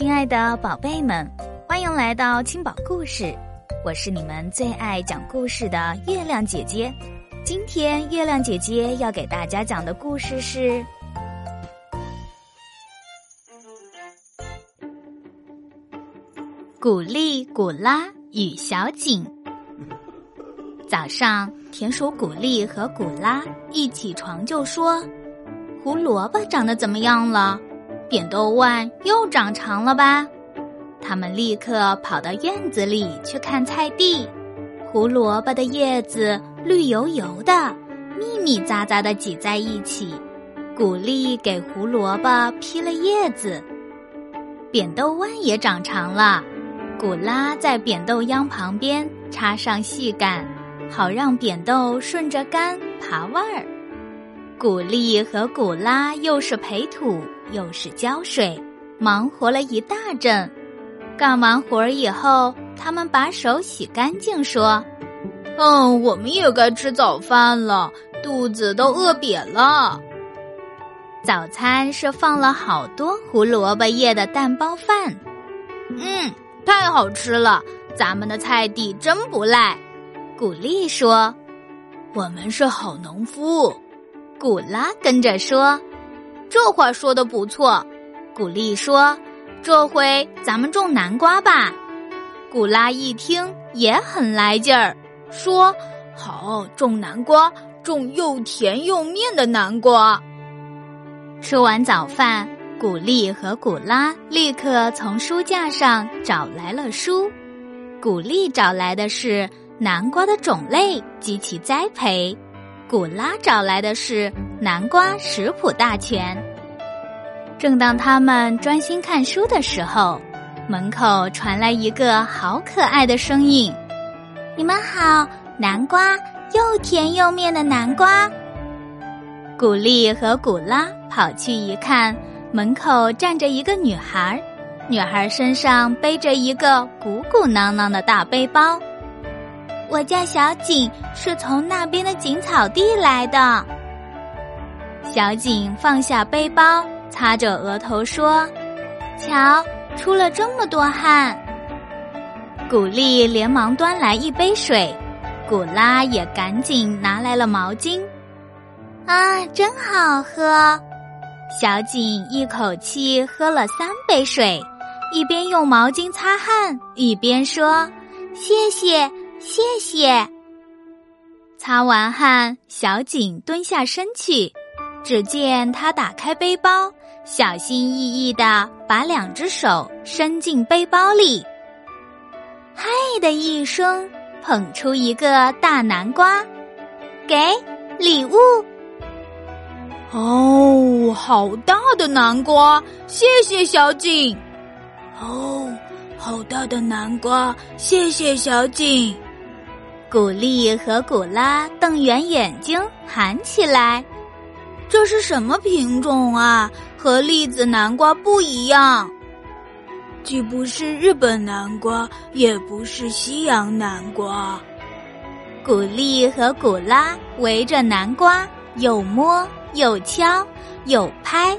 亲爱的宝贝们，欢迎来到青宝故事，我是你们最爱讲故事的月亮姐姐。今天月亮姐姐要给大家讲的故事是《古丽古拉与小景》。早上，田鼠古丽和古拉一起床就说：“胡萝卜长得怎么样了？”扁豆腕又长长了吧？他们立刻跑到院子里去看菜地。胡萝卜的叶子绿油油的，密密匝匝的挤在一起。古丽给胡萝卜披了叶子。扁豆腕也长长了，古拉在扁豆秧旁边插上细杆，好让扁豆顺着杆爬腕儿。古丽和古拉又是培土。又是浇水，忙活了一大阵。干完活儿以后，他们把手洗干净，说：“嗯，我们也该吃早饭了，肚子都饿瘪了。”早餐是放了好多胡萝卜叶的蛋包饭。嗯，太好吃了！咱们的菜地真不赖。古丽说：“我们是好农夫。”古拉跟着说。这话说的不错，古丽说：“这回咱们种南瓜吧。”古拉一听也很来劲儿，说：“好，种南瓜，种又甜又面的南瓜。”吃完早饭，古丽和古拉立刻从书架上找来了书。古丽找来的是南瓜的种类及其栽培。古拉找来的是南瓜食谱大全。正当他们专心看书的时候，门口传来一个好可爱的声音：“你们好，南瓜又甜又面的南瓜。”古丽和古拉跑去一看，门口站着一个女孩，女孩身上背着一个鼓鼓囊囊的大背包。我叫小景，是从那边的景草地来的。小景放下背包，擦着额头说：“瞧，出了这么多汗。”古丽连忙端来一杯水，古拉也赶紧拿来了毛巾。啊，真好喝！小景一口气喝了三杯水，一边用毛巾擦汗，一边说：“谢谢。”谢谢。擦完汗，小景蹲下身去，只见他打开背包，小心翼翼的把两只手伸进背包里，嗨的一声，捧出一个大南瓜，给礼物。哦，好大的南瓜！谢谢小景。哦，好大的南瓜！谢谢小景。古丽和古拉瞪圆眼睛，喊起来：“这是什么品种啊？和栗子南瓜不一样，既不是日本南瓜，也不是西洋南瓜。”古丽和古拉围着南瓜，又摸又敲又拍，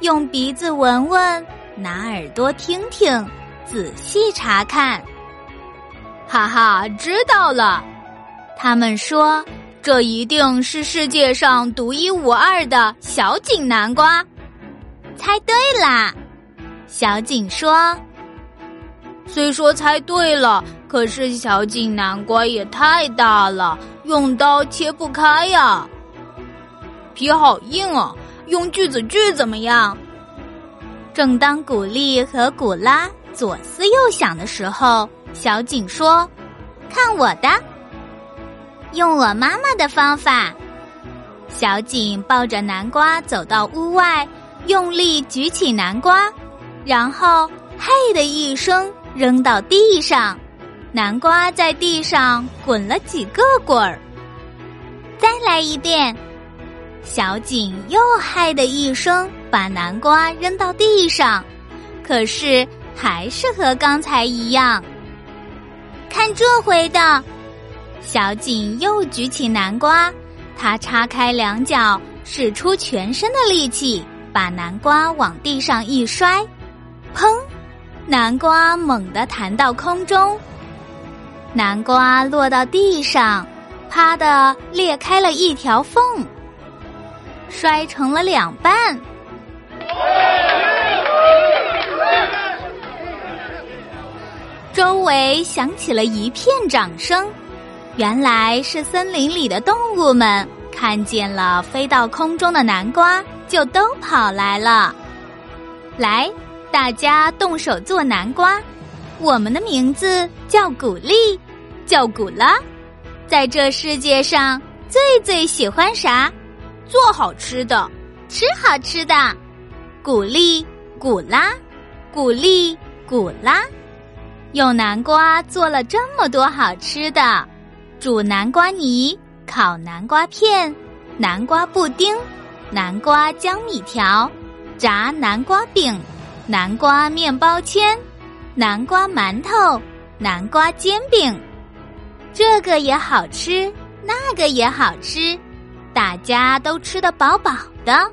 用鼻子闻闻，拿耳朵听听，仔细查看。哈哈，知道了！他们说，这一定是世界上独一无二的小井南瓜。猜对啦！小景说：“虽说猜对了，可是小井南瓜也太大了，用刀切不开呀。皮好硬哦，用锯子锯怎么样？”正当古丽和古拉左思右想的时候。小景说：“看我的，用我妈妈的方法。”小景抱着南瓜走到屋外，用力举起南瓜，然后“嘿”的一声扔到地上，南瓜在地上滚了几个滚儿。再来一遍，小景又“嗨”的一声把南瓜扔到地上，可是还是和刚才一样。看这回的，小景又举起南瓜，他叉开两脚，使出全身的力气，把南瓜往地上一摔，砰！南瓜猛地弹到空中，南瓜落到地上，啪的裂开了一条缝，摔成了两半。周围响起了一片掌声，原来是森林里的动物们看见了飞到空中的南瓜，就都跑来了。来，大家动手做南瓜。我们的名字叫古丽，叫古拉，在这世界上最最喜欢啥？做好吃的，吃好吃的。古丽古拉，古丽古拉。用南瓜做了这么多好吃的：煮南瓜泥、烤南瓜片、南瓜布丁、南瓜江米条、炸南瓜饼、南瓜面包圈、南瓜馒头、南瓜煎饼。这个也好吃，那个也好吃，大家都吃得饱饱的。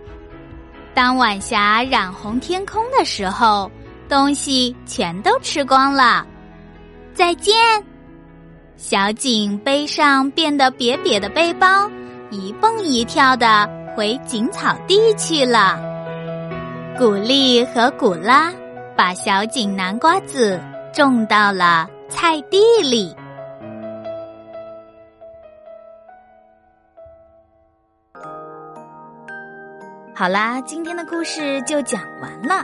当晚霞染红天空的时候。东西全都吃光了，再见。小景背上变得瘪瘪的背包，一蹦一跳的回景草地去了。古丽和古拉把小景南瓜子种到了菜地里。好啦，今天的故事就讲完了。